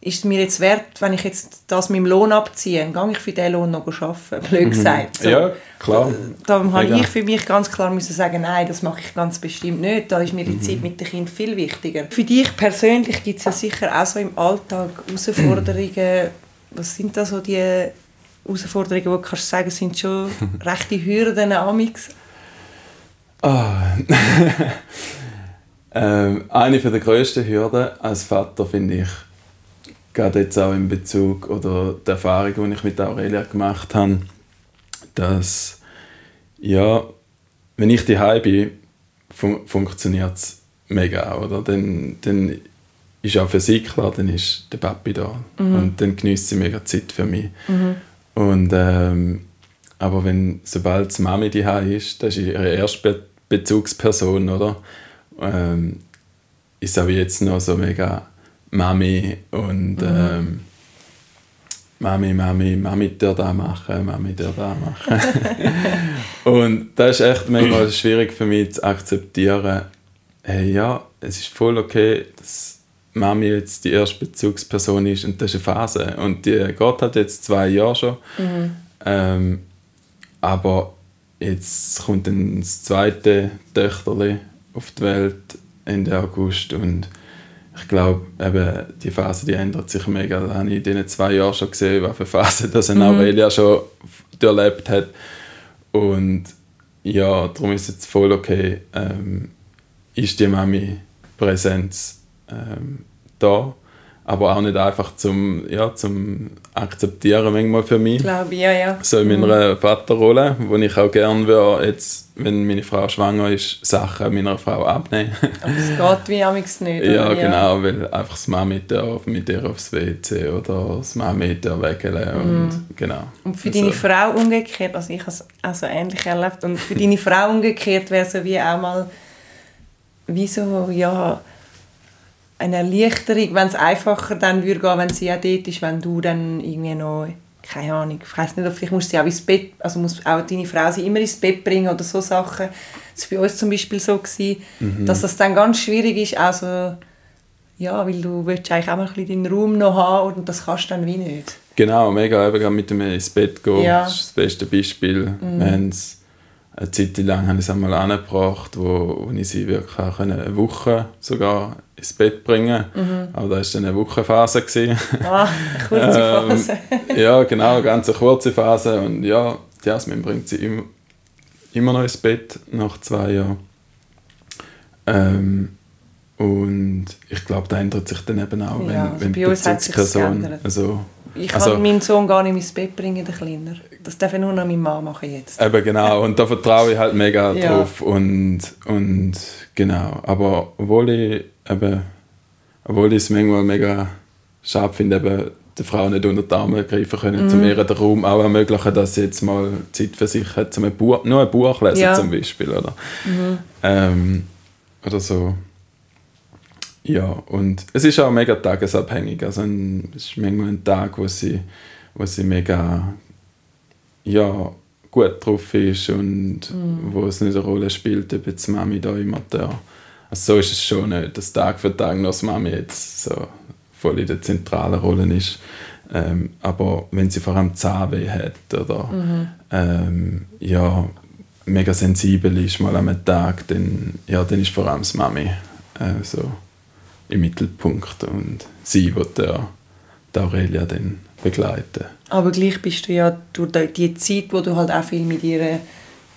ist es mir jetzt wert, wenn ich jetzt das mit dem Lohn abziehe, gehe ich für diesen Lohn noch arbeiten, blöd gesagt. So. Ja, klar. Da habe Mega. ich für mich ganz klar müssen sagen, nein, das mache ich ganz bestimmt nicht. Da ist mir die Zeit mit dem Kind viel wichtiger. Für dich persönlich gibt es ja sicher auch so im Alltag Herausforderungen. Was sind da so die Herausforderungen, wo du kannst sagen, sind schon rechte Hürden amix? Ah. ähm, eine der grössten Hürden als Vater finde ich, gerade jetzt auch in Bezug oder die Erfahrung, die ich mit Aurelia gemacht habe, dass ja, wenn ich daheim bin, fun funktioniert es mega, oder? Dann, dann ist auch für sie klar, dann ist der Papi da und dann genießt sie mega Zeit für mich. Und, ähm, aber wenn, sobald die Mami daheim ist, das ist ihre erste Be Bezugsperson, oder? Ähm, ist auch jetzt noch so mega Mami und ähm, Mami, Mami, Mami, der da machen, Mami, der da machen. und das ist echt manchmal schwierig für mich zu akzeptieren, hey, ja, es ist voll okay, dass Mami jetzt die erste Bezugsperson ist und das ist eine Phase. Und die geht halt jetzt zwei Jahre schon. Ähm, aber jetzt kommt dann das zweite Töchterli auf die Welt Ende August und ich glaube, eben die Phase die ändert sich mega. Das habe ich in diesen zwei Jahren schon gesehen, welche Phase das mhm. Aurelia schon erlebt hat. Und ja, darum ist es jetzt voll okay, ähm, ist die Mami-Präsenz ähm, da aber auch nicht einfach zum, ja, zum Akzeptieren manchmal für mich. Glaube ja, ja. So in meiner mhm. Vaterrolle, wo ich auch gerne würde, jetzt, wenn meine Frau schwanger ist, Sachen meiner Frau abnehmen. Aber es geht wie amigs nicht, Ja, oder? genau, weil einfach das Mami darf mit ihr aufs WC oder das Mami darf wegeln und mhm. genau. Und für also. deine Frau umgekehrt, also ich habe es also ähnlich erlebt, und für deine Frau umgekehrt wäre so wie auch mal, wie so, ja eine Erleichterung, wenn es einfacher dann würde gehen, wenn sie auch dort ist, wenn du dann irgendwie noch, keine Ahnung, ich weiß nicht, vielleicht musst du sie auch ins Bett, also muss auch deine Frau sie immer ins Bett bringen oder so Sachen. Das war bei uns zum Beispiel so, gewesen, mhm. dass das dann ganz schwierig ist, also ja, weil du willst eigentlich auch mal ein bisschen deinen Raum noch haben und das kannst du dann wie nicht. Genau, mega, eben mit dem ins Bett gehen, ja. das ist das beste Beispiel. Mhm. Eine Zeit lang habe ich es einmal angebracht, wo, wo ich sie wirklich auch eine Woche sogar ins Bett bringen mhm. Aber das war dann eine Wochenphase. Ah, eine kurze ähm, Phase. ähm, ja, genau, eine ganz kurze Phase. Und ja, Jasmin bringt sie immer, immer noch ins Bett nach zwei Jahren. Ähm, und ich glaube, da ändert sich dann eben auch, wenn, ja, also wenn die Bezugsperson... Also, ich kann also, meinen Sohn gar nicht ins Bett bringen, den Kleiner. Das darf ich nur noch meine Mama machen jetzt. Eben genau, und da vertraue ich halt mega ja. drauf. Und, und genau, aber obwohl ich, eben, obwohl ich es manchmal mega schade finde, eben, der Frau nicht unter die Arme greifen können, mm. um ihr den Raum auch ermöglichen, dass sie jetzt mal Zeit für sich hat, um ein Buch, nur ein Buch lesen ja. zum Beispiel. Oder, mhm. ähm, oder so. Ja, und es ist auch mega tagesabhängig. Also ein, es ist manchmal ein Tag, wo sie, wo sie mega ja, gut drauf ist und mm. wo es nicht eine Rolle spielt, ob jetzt Mami da immer da. Also so ist es schon nicht, dass Tag für Tag noch das Mami jetzt so voll in der zentralen Rolle ist. Ähm, aber wenn sie vor allem Zahnweh hat oder mhm. ähm, ja, mega sensibel ist mal am Tag, dann, ja, dann ist vor allem das Mami äh, so im Mittelpunkt und sie wird der, der Aurelia dann begleiten. Aber gleich bist du ja durch die Zeit, wo du halt auch viel mit ihr,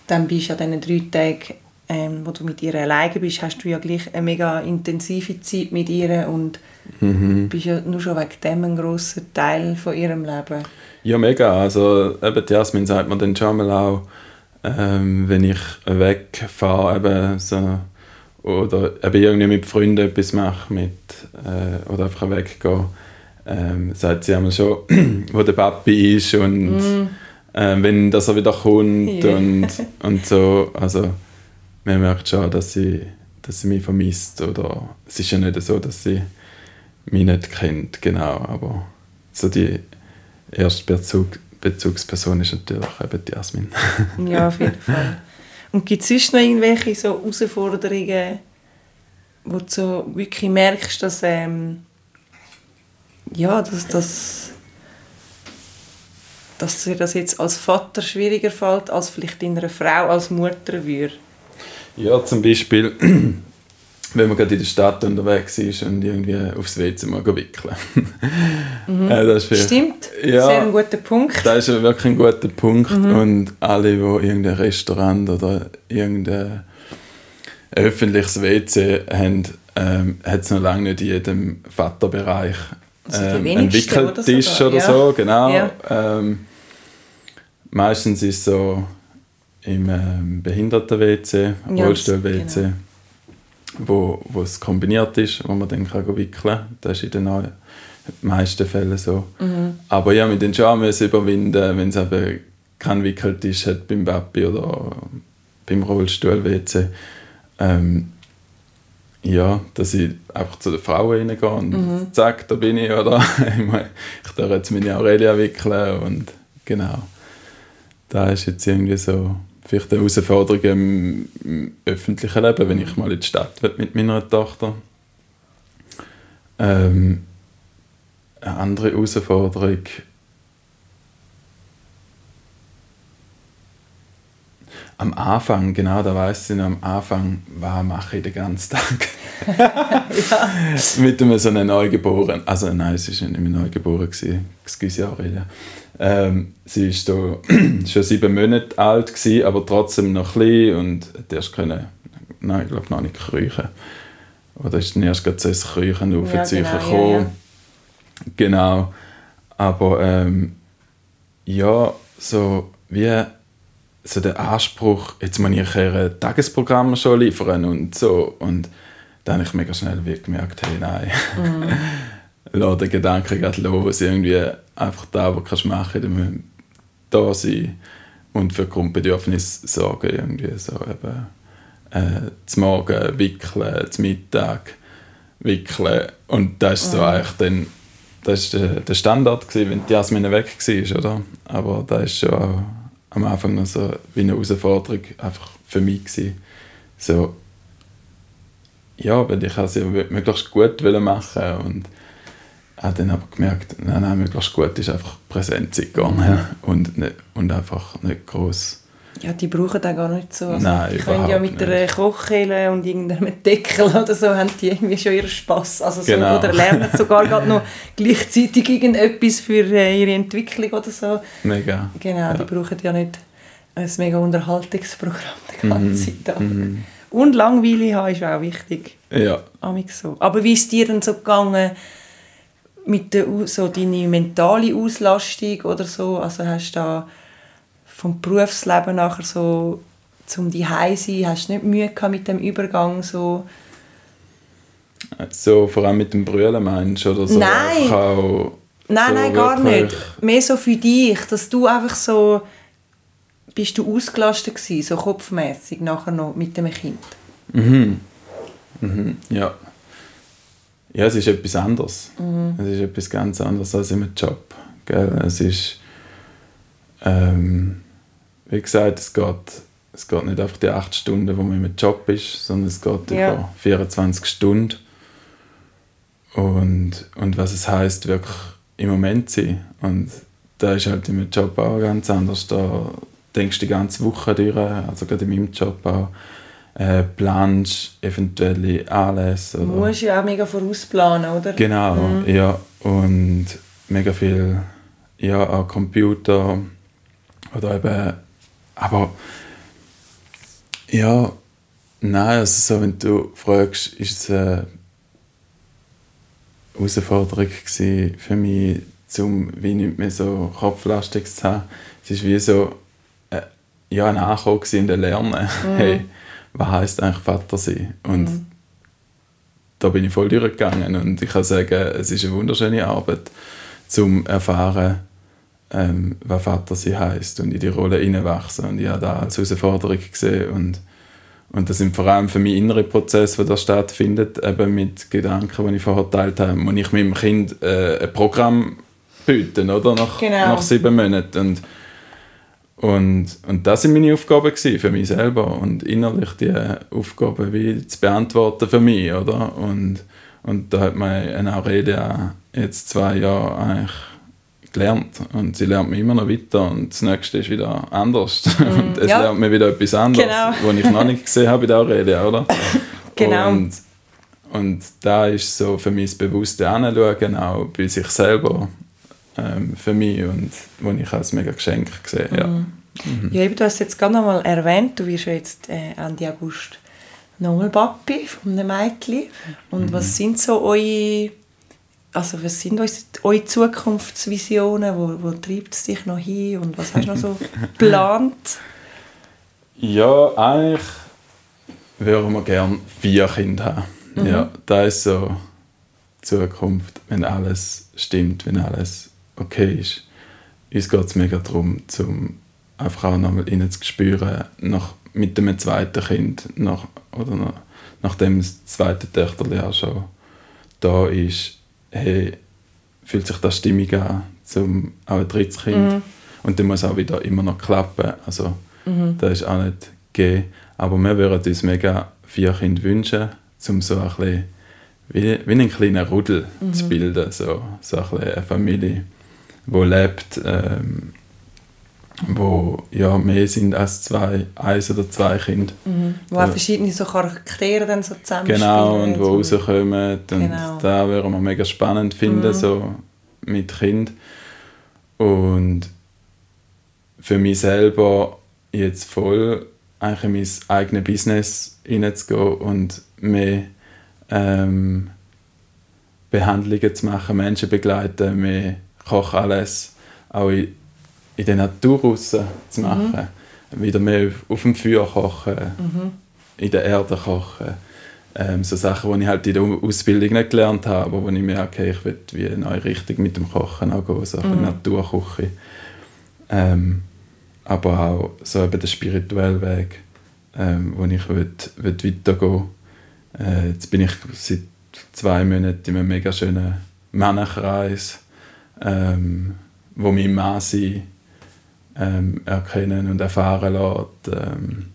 dann bist an diesen drei Tagen, ähm, wo du mit ihr alleine bist, hast du ja gleich eine mega intensive Zeit mit ihr und mhm. bist ja nur schon wegen dem ein grosser Teil von ihrem Leben. Ja, mega. Also eben Jasmin sagt mir dann schon mal auch, ähm, wenn ich wegfahre, eben so oder eben irgendwie mit Freunden etwas mache mit, äh, oder einfach weggehe, ähm, sagt sie einmal schon, wo der Papi ist und mm. äh, wenn das er wieder kommt yeah. und, und so. Also man merkt schon, dass sie, dass sie mich vermisst oder es ist ja nicht so, dass sie mich nicht kennt, genau, aber so die erste Bezug, Bezugsperson ist natürlich eben die Jasmin. ja, auf jeden Fall. Und gibt es sonst noch irgendwelche so Herausforderungen, wo du so wirklich merkst, dass, ähm, ja, dass, dass, dass dir das jetzt als Vater schwieriger fällt, als vielleicht in einer Frau als Mutter würde? Ja, zum Beispiel, wenn man gerade in der Stadt unterwegs ist und irgendwie aufs WC mal wickeln. Mhm. äh, das ist Stimmt, ja, sehr ein guter Punkt. Das ist wirklich ein guter Punkt mhm. und alle, die irgendein Restaurant oder irgendein öffentliches WC haben, ähm, hat es noch lange nicht in jedem Vaterbereich ähm, einen Wickeltisch oder, oder so, genau. Ja. Ähm, meistens ist es so im ähm, Behinderten-WC, ja, Rollstuhl-WC, genau. wo, wo es kombiniert ist, wo man dann kann wickeln kann. Das ist in den meisten Fällen so. Mhm. Aber ja, mit den Charme überwinden, wenn es eben keinen Wickeltisch hat beim Papi oder beim Rollstuhl-WC ähm, ja, dass ich einfach zu den Frauen reingehe und mhm. zack, da bin ich, oder? ich darf jetzt meine Aurelia wickeln und genau. Da ist jetzt irgendwie so vielleicht eine Herausforderung im, im öffentlichen Leben, wenn ich mal in die Stadt will mit meiner Tochter. Ähm, eine andere Herausforderung am Anfang, genau, da weiss ich noch, am Anfang, was mache ich den ganzen Tag? Ja. Mit einem so einem Neugeborenen, also nein, es war nicht mehr Neugeboren, excuse Jahre, ähm, sie war schon sieben Monate alt, gewesen, aber trotzdem noch klein und hat erst können, nein, ich glaube noch nicht kriechen. Oder ist dann erst gerade so ein Kriechen auf ja, genau, gekommen. Ja, ja. Genau. Aber ähm, ja, so wie so der Anspruch, jetzt muss ich ein Tagesprogramm schon liefern und so. Und dann habe ich mega schnell gemerkt, hey, nein, mhm. lass den Gedanken gerade los. Irgendwie einfach da, was du machen kannst, da sein und für Grundbedürfnisse sorgen. Irgendwie so eben, äh, zum Morgen wickeln, zum Mittag wickeln. Und das ist so mhm. eigentlich dann, das ist der, der Standard gewesen, wenn die Jasmin weg war, oder? Aber das ist schon am Anfang noch so wie eine Herausforderung einfach für mich gewesen. So, ja, weil ich es möglichst gut machen und habe dann aber gemerkt, nein, nein, möglichst gut ist einfach präsent sein mhm. und, nicht, und einfach nicht groß ja, die brauchen das gar nicht so. Also Nein, die können ja mit einer Kochkelle und irgendeinem Deckel oder so haben die irgendwie schon ihren Spass. Also so, genau. Oder lernen sogar gerade noch gleichzeitig irgendetwas für äh, ihre Entwicklung oder so. Mega. Genau, ja. die brauchen ja nicht ein mega Unterhaltungsprogramm den ganzen mm. Tag. Und Langweile haben ist auch wichtig. Ja. So. Aber wie ist dir denn so gegangen mit der, so deine mentale Auslastung oder so? Also hast du da vom Berufsleben nachher so zum die sein, hast du nicht Mühe gehabt mit dem Übergang so? So vor allem mit dem Brüllen meinst du? Oder so nein, nein, so nein, gar nicht. Mehr so für dich, dass du einfach so bist du ausgelastet gewesen, so kopfmäßig nachher noch mit dem Kind? Mhm. Mhm. Ja. Ja, es ist etwas anderes. Mhm. Es ist etwas ganz anderes als im Job. Gell? Es ist ähm, wie gesagt, es geht, es geht nicht einfach die acht Stunden, wo man im Job ist, sondern es geht ja. über 24 Stunden. Und, und was es heißt wirklich im Moment sein. Und da ist halt im Job auch ganz anders. Da denkst die ganze Woche durch, also gerade in meinem Job auch, äh, planst eventuelle Anlässe. Oder? Du musst ja auch mega vorausplanen, oder? Genau, mhm. ja. Und mega viel ja, auch Computer oder eben aber ja, nein, also so, wenn du fragst, ist es eine Herausforderung für mich, um wie nicht mehr so kopflastig zu haben. Es war wie so ja, ein Ankommen in der Lernen. Mhm. Hey, was heisst eigentlich Vater sein? Und mhm. da bin ich voll durchgegangen und ich kann sagen, es ist eine wunderschöne Arbeit, zum erfahren, ähm, was Vater sie heißt und in die Rolle hineinwachsen. Und ich habe das als Herausforderung gesehen. Und, und das sind vor allem für mich innere Prozesse, die da stattfinden, eben mit Gedanken, die ich vorher geteilt habe. Muss ich meinem Kind äh, ein Programm bieten, oder? Nach, genau. nach sieben Monaten. Und, und, und das waren meine Aufgaben für mich selber und innerlich die Aufgaben wie zu beantworten für mich, oder? Und, und da hat meine Aurelia jetzt zwei Jahre eigentlich gelernt und sie lernt mich immer noch weiter und das nächste ist wieder anders mm, und es ja. lernt mir wieder etwas anderes, genau. was ich noch nicht gesehen habe bei der Aurelia, oder? genau. Und, und da ist so für mich das bewusste Anschauen auch bei sich selber ähm, für mich und wo ich als mega Geschenk sehe, ja. Mm. Mhm. Ja, eben, du hast jetzt gerade noch mal erwähnt, du wirst ja jetzt äh, Ende August nochmal Papi von einem Mädchen und mhm. was sind so eure also was sind eure Zukunftsvisionen? Wo, wo treibt es dich noch hin und was hast du noch so geplant? Ja, eigentlich würden wir gerne vier Kinder haben. Mhm. Ja, das ist so die Zukunft, wenn alles stimmt, wenn alles okay ist. Uns geht es mega darum, zum einfach auch nochmal innen zu spüren, nach, mit dem zweiten Kind, nach, oder nach, nachdem das zweite Töchterchen auch schon da ist, hey, fühlt sich das stimmig an, zum auch ein drittes Kind. Mhm. Und dann muss auch wieder immer noch klappen. Also mhm. das ist auch nicht gegeben. Aber wir würden uns mega vier Kinder wünschen, um so ein bisschen wie, wie einen kleinen Rudel mhm. zu bilden. So, so ein eine Familie, die lebt. Ähm, wo ja mehr sind als zwei, eins oder zwei Kinder. Mhm. Wo auch verschiedene so Charaktere dann so zusammenspielen. Genau, und wo so. rauskommen. Und Genau. da würden wir mega spannend finden, so mit Kind. Und für mich selber jetzt voll eigentlich in mein eigenes Business hineinzugehen und mehr ähm, Behandlungen zu machen, Menschen begleiten, mehr Kochanlässe auch in, in der Natur raus zu machen. Wieder mehr auf, auf dem Feuer kochen, in der Erde kochen. Ähm, so Sachen, die ich halt in der Ausbildung nicht gelernt habe, aber wo ich merke, ich will wie eine neue Richtung mit dem Kochen auch gehen, so eine Naturküche. Ähm, aber auch so eben der spirituelle Weg, ähm, wo ich will, will weitergehen äh, Jetzt bin ich seit zwei Monaten in einem mega schönen Männerkreis, ähm, wo mich Mann sein ähm, erkennen und erfahren lässt. Ähm,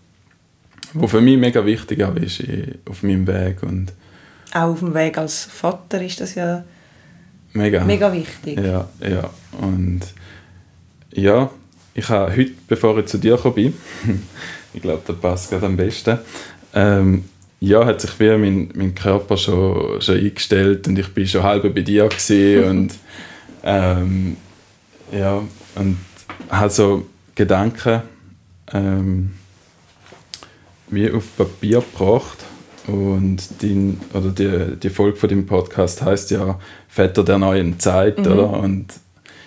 wo für mich mega wichtig auch ist in- auf meinem Weg und Auch auf dem Weg als Vater ist das ja mega, mega wichtig. Ja, ja. Und ja, ich habe heute, bevor ich zu dir gekommen bin, ich glaube, das passt gerade am besten, ähm, ja, hat sich wie mein, mein Körper schon, schon eingestellt und ich bin schon halb bei dir und ähm, ja, und habe so Gedanken ähm, wie auf Papier gebracht und die, oder die, die Folge von dem Podcast heißt ja Väter der neuen Zeit, oder? Und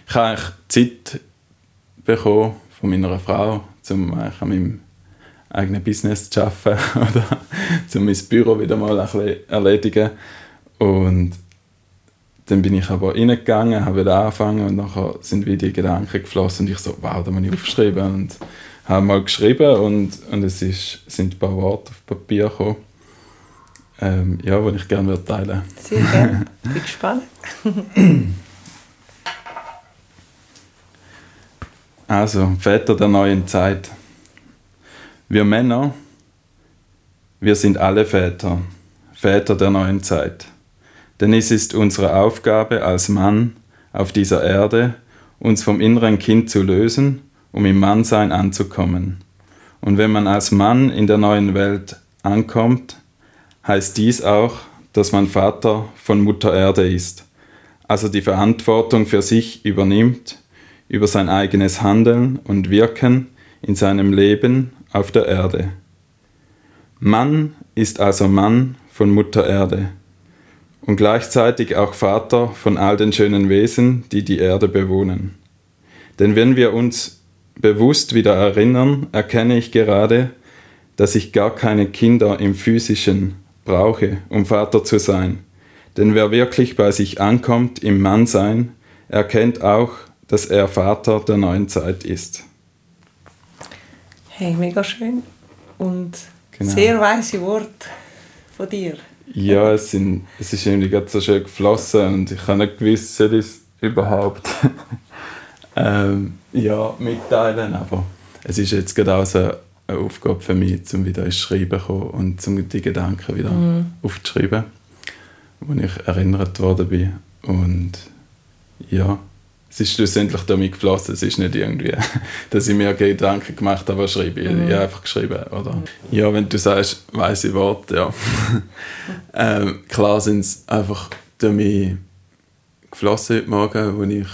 ich habe eigentlich Zeit bekommen von meiner Frau, um eigentlich an meinem eigenen Business zu arbeiten oder um mein Büro wieder mal ein bisschen erledigen. Und dann bin ich aber reingegangen, habe wieder angefangen und nachher sind wieder die Gedanken geflossen und ich so, wow, da muss ich aufschreiben und habe mal geschrieben und, und es ist, sind ein paar Worte auf Papier gekommen, ähm, ja, die ich gerne würde teilen Sehr gerne. Bin gespannt. Also, Väter der neuen Zeit. Wir Männer, wir sind alle Väter, Väter der neuen Zeit. Denn es ist unsere Aufgabe als Mann auf dieser Erde, uns vom inneren Kind zu lösen, um im Mannsein anzukommen. Und wenn man als Mann in der neuen Welt ankommt, heißt dies auch, dass man Vater von Mutter Erde ist, also die Verantwortung für sich übernimmt, über sein eigenes Handeln und Wirken in seinem Leben auf der Erde. Mann ist also Mann von Mutter Erde und gleichzeitig auch Vater von all den schönen Wesen, die die Erde bewohnen. Denn wenn wir uns bewusst wieder erinnern, erkenne ich gerade, dass ich gar keine Kinder im physischen brauche, um Vater zu sein. Denn wer wirklich bei sich ankommt im Mannsein, erkennt auch, dass er Vater der neuen Zeit ist. Hey, mega schön. Und Genau. sehr weise Worte von dir. Ja, es, sind, es ist irgendwie gerade so schön geflossen und ich habe nicht gewusst, soll ich es überhaupt ähm, ja, mitteilen, aber es ist jetzt gerade auch so eine Aufgabe für mich, um wieder ins Schreiben zu kommen und um die Gedanken wieder aufzuschreiben, wo ich erinnert worden bin. Und ja, es ist schlussendlich damit geflossen. Es ist nicht irgendwie, dass ich mir Gedanken gemacht habe, was schreibe ich. Ich habe einfach geschrieben, oder? Ja, wenn du sagst, weise Worte, ja. ähm, klar sind es einfach damit geflossen heute Morgen, als ich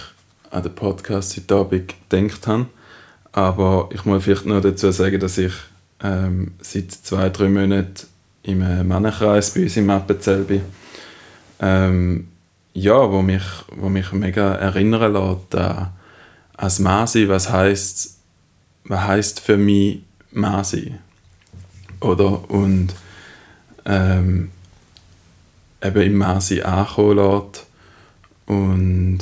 an den Podcast heute Abend gedacht habe. Aber ich muss vielleicht noch dazu sagen, dass ich ähm, seit zwei, drei Monaten im Männerkreis bei uns im Appenzell bin. Ähm, ja, wo mich, wo mich mega erinnern lässt an als Mann sein, was heißt was heißt für mich Mann sein. Oder? Und ähm, eben im Mann sein ankommen lässt und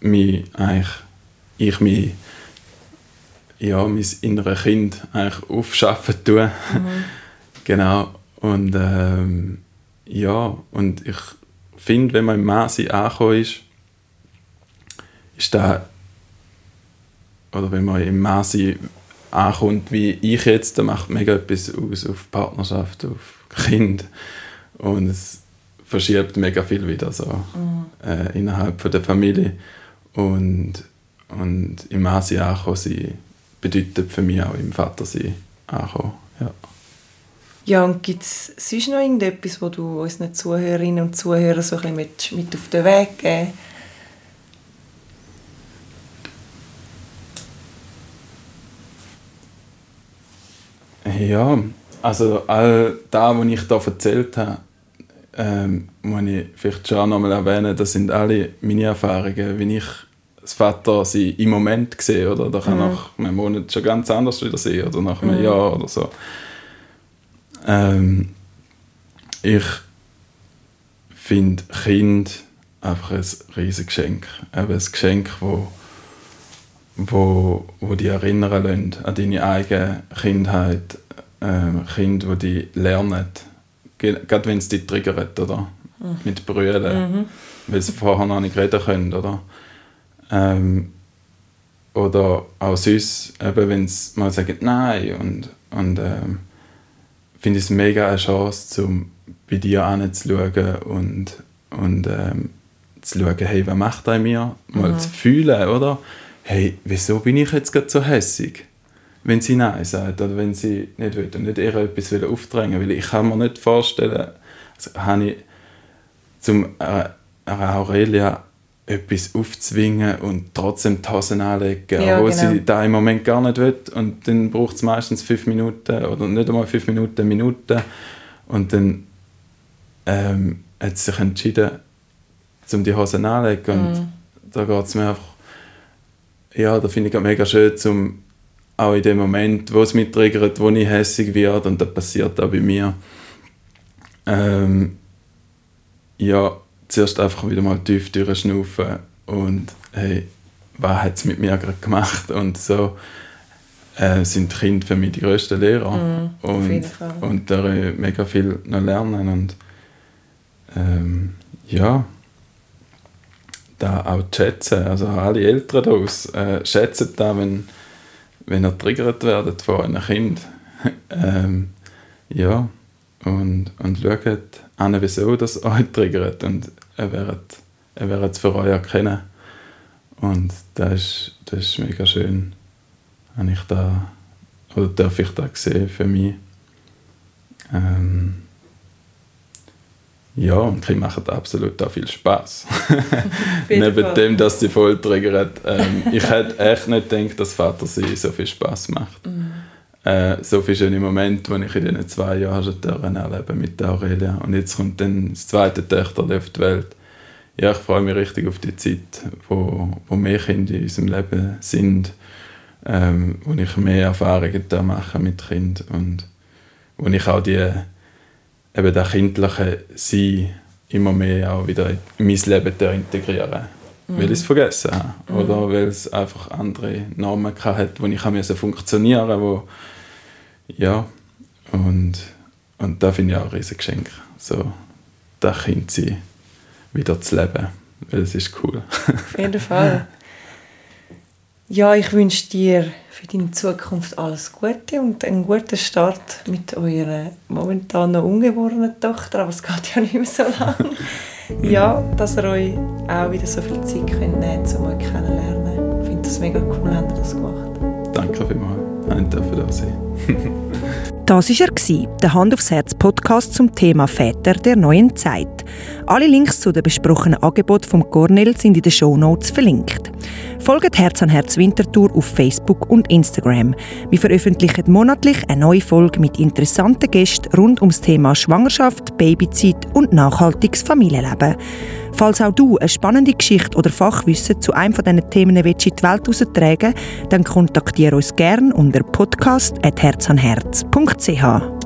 mich eigentlich, ich mich ja, mein inneres Kind eigentlich aufschaffen tue. genau. Und ähm, ja, und ich finde, wenn man im Maße angekommen ist, ist da oder wenn man im Maße ankommt, wie ich jetzt, dann macht mega etwas aus auf Partnerschaft, auf Kind. Und es verschiebt mega viel wieder so äh, innerhalb von der Familie. Und, und im Asien ankommen sein bedeutet für mich auch im Vater sein ankommen. Ja. Ja, und gibt es sonst noch irgendetwas, wo du unseren Zuhörerinnen und Zuhörern so ein bisschen mit, mit auf den Weg geben Ja, also all das, was ich hier erzählt habe, ähm, muss ich vielleicht schon noch mal erwähnen, das sind alle meine Erfahrungen, wie ich das Vater sie im Moment sehe, oder? Da kann mhm. nach einem Monat schon ganz anders wieder sehen, oder nach einem mhm. Jahr oder so. Ähm, ich finde Kind einfach ein riesiges Geschenk. Eben ein Geschenk, wo, wo, wo die erinnern lässt an deine eigene Kindheit. Ähm, Kind, wo die lernen, gerade wenn es dich triggert, oder? Mhm. Mit Brüllen, mhm. weil sie vorher noch nicht reden können, oder? Ähm, oder auch sonst, eben wenn sie mal sagen Nein und, und ähm, finde ich es mega eine Chance, um bei dir anzuschauen und, und ähm, zu schauen, hey, was macht er mir? Mal mhm. zu fühlen, oder? Hey, wieso bin ich jetzt gerade so hässig? Wenn sie Nein sagt oder wenn sie nicht will und nicht ihr etwas will aufdrängen will. Ich kann mir nicht vorstellen, also habe ich zum äh, Aurelia etwas aufzwingen und trotzdem die Hosen anlegen, ja, obwohl genau. sie da im Moment gar nicht will. Und dann braucht es meistens fünf Minuten oder nicht einmal fünf Minuten, Minuten. Und dann ähm, hat sie sich entschieden, um die Hosen anzulegen. Und mm. da geht es mir einfach, ja, da finde ich es mega schön, zum auch in dem Moment, wo es mich triggert, wo ich hässlich werde, und das passiert auch bei mir, ähm, ja, zuerst einfach wieder mal tief durchschnaufen und hey, was hat es mit mir gerade gemacht? Und so äh, sind die Kinder für mich die grössten Lehrer. Mm, und, und da mega viel noch lernen. Und ähm, ja, da auch schätzen. Also alle Eltern daraus, äh, schätzen da, wenn, wenn ihr triggert werdet von einem Kind. ähm, ja, und, und schaut an, wieso das euch triggert. Und er wird, er wird es für euch erkennen. Und das ist, das ist mega schön, wenn ich da, oder darf ich da sehen für mich. Ähm, ja, und die machen absolut auch viel Spaß. Neben dem, dass sie voll triggern. Ähm, ich hätte echt nicht gedacht, dass Vater sie so viel Spaß macht. Mhm. Äh, so viele schöne Momente, die ich in diesen zwei Jahren schon erleben mit der Aurelia. Und jetzt kommt dann das zweite Töchter auf die Welt. Ja, ich freue mich richtig auf die Zeit, wo, wo mehr Kinder in unserem Leben sind, ähm, wo ich mehr Erfahrungen da mache mit Kind und wo ich auch die eben das kindliche Sein immer mehr auch wieder in mein Leben integrieren mhm. weil ich es vergessen habe mhm. oder weil es einfach andere Normen hatte, wo ich funktionieren musste, ja, und, und da finde ich auch ein riesiges Geschenk, so das Kind sein, wieder zu leben, weil es ist cool. Auf jeden Fall. Ja, ich wünsche dir für deine Zukunft alles Gute und einen guten Start mit eurer momentan noch ungeborenen Tochter, aber es geht ja nicht mehr so lange. ja, dass ihr euch auch wieder so viel Zeit könnt nehmen könnt, um euch kennenzulernen. Ich finde das mega cool, habt ihr das gemacht. Danke vielmals, ich durfte da sein. Das war er, der Hand aufs Herz Podcast zum Thema Väter der neuen Zeit. Alle Links zu den besprochenen Angeboten vom Cornell sind in den Show Notes verlinkt. Folgt Herz an Herz Winterthur auf Facebook und Instagram. Wir veröffentlichen monatlich eine neue Folge mit interessanten Gästen rund ums Thema Schwangerschaft, Babyzeit und nachhaltiges Familienleben. Falls auch du eine spannende Geschichte oder Fachwissen zu einem von diesen Themen willst in die Welt heraustragen dann kontaktiere uns gerne unter podcast.herzanherz.ch.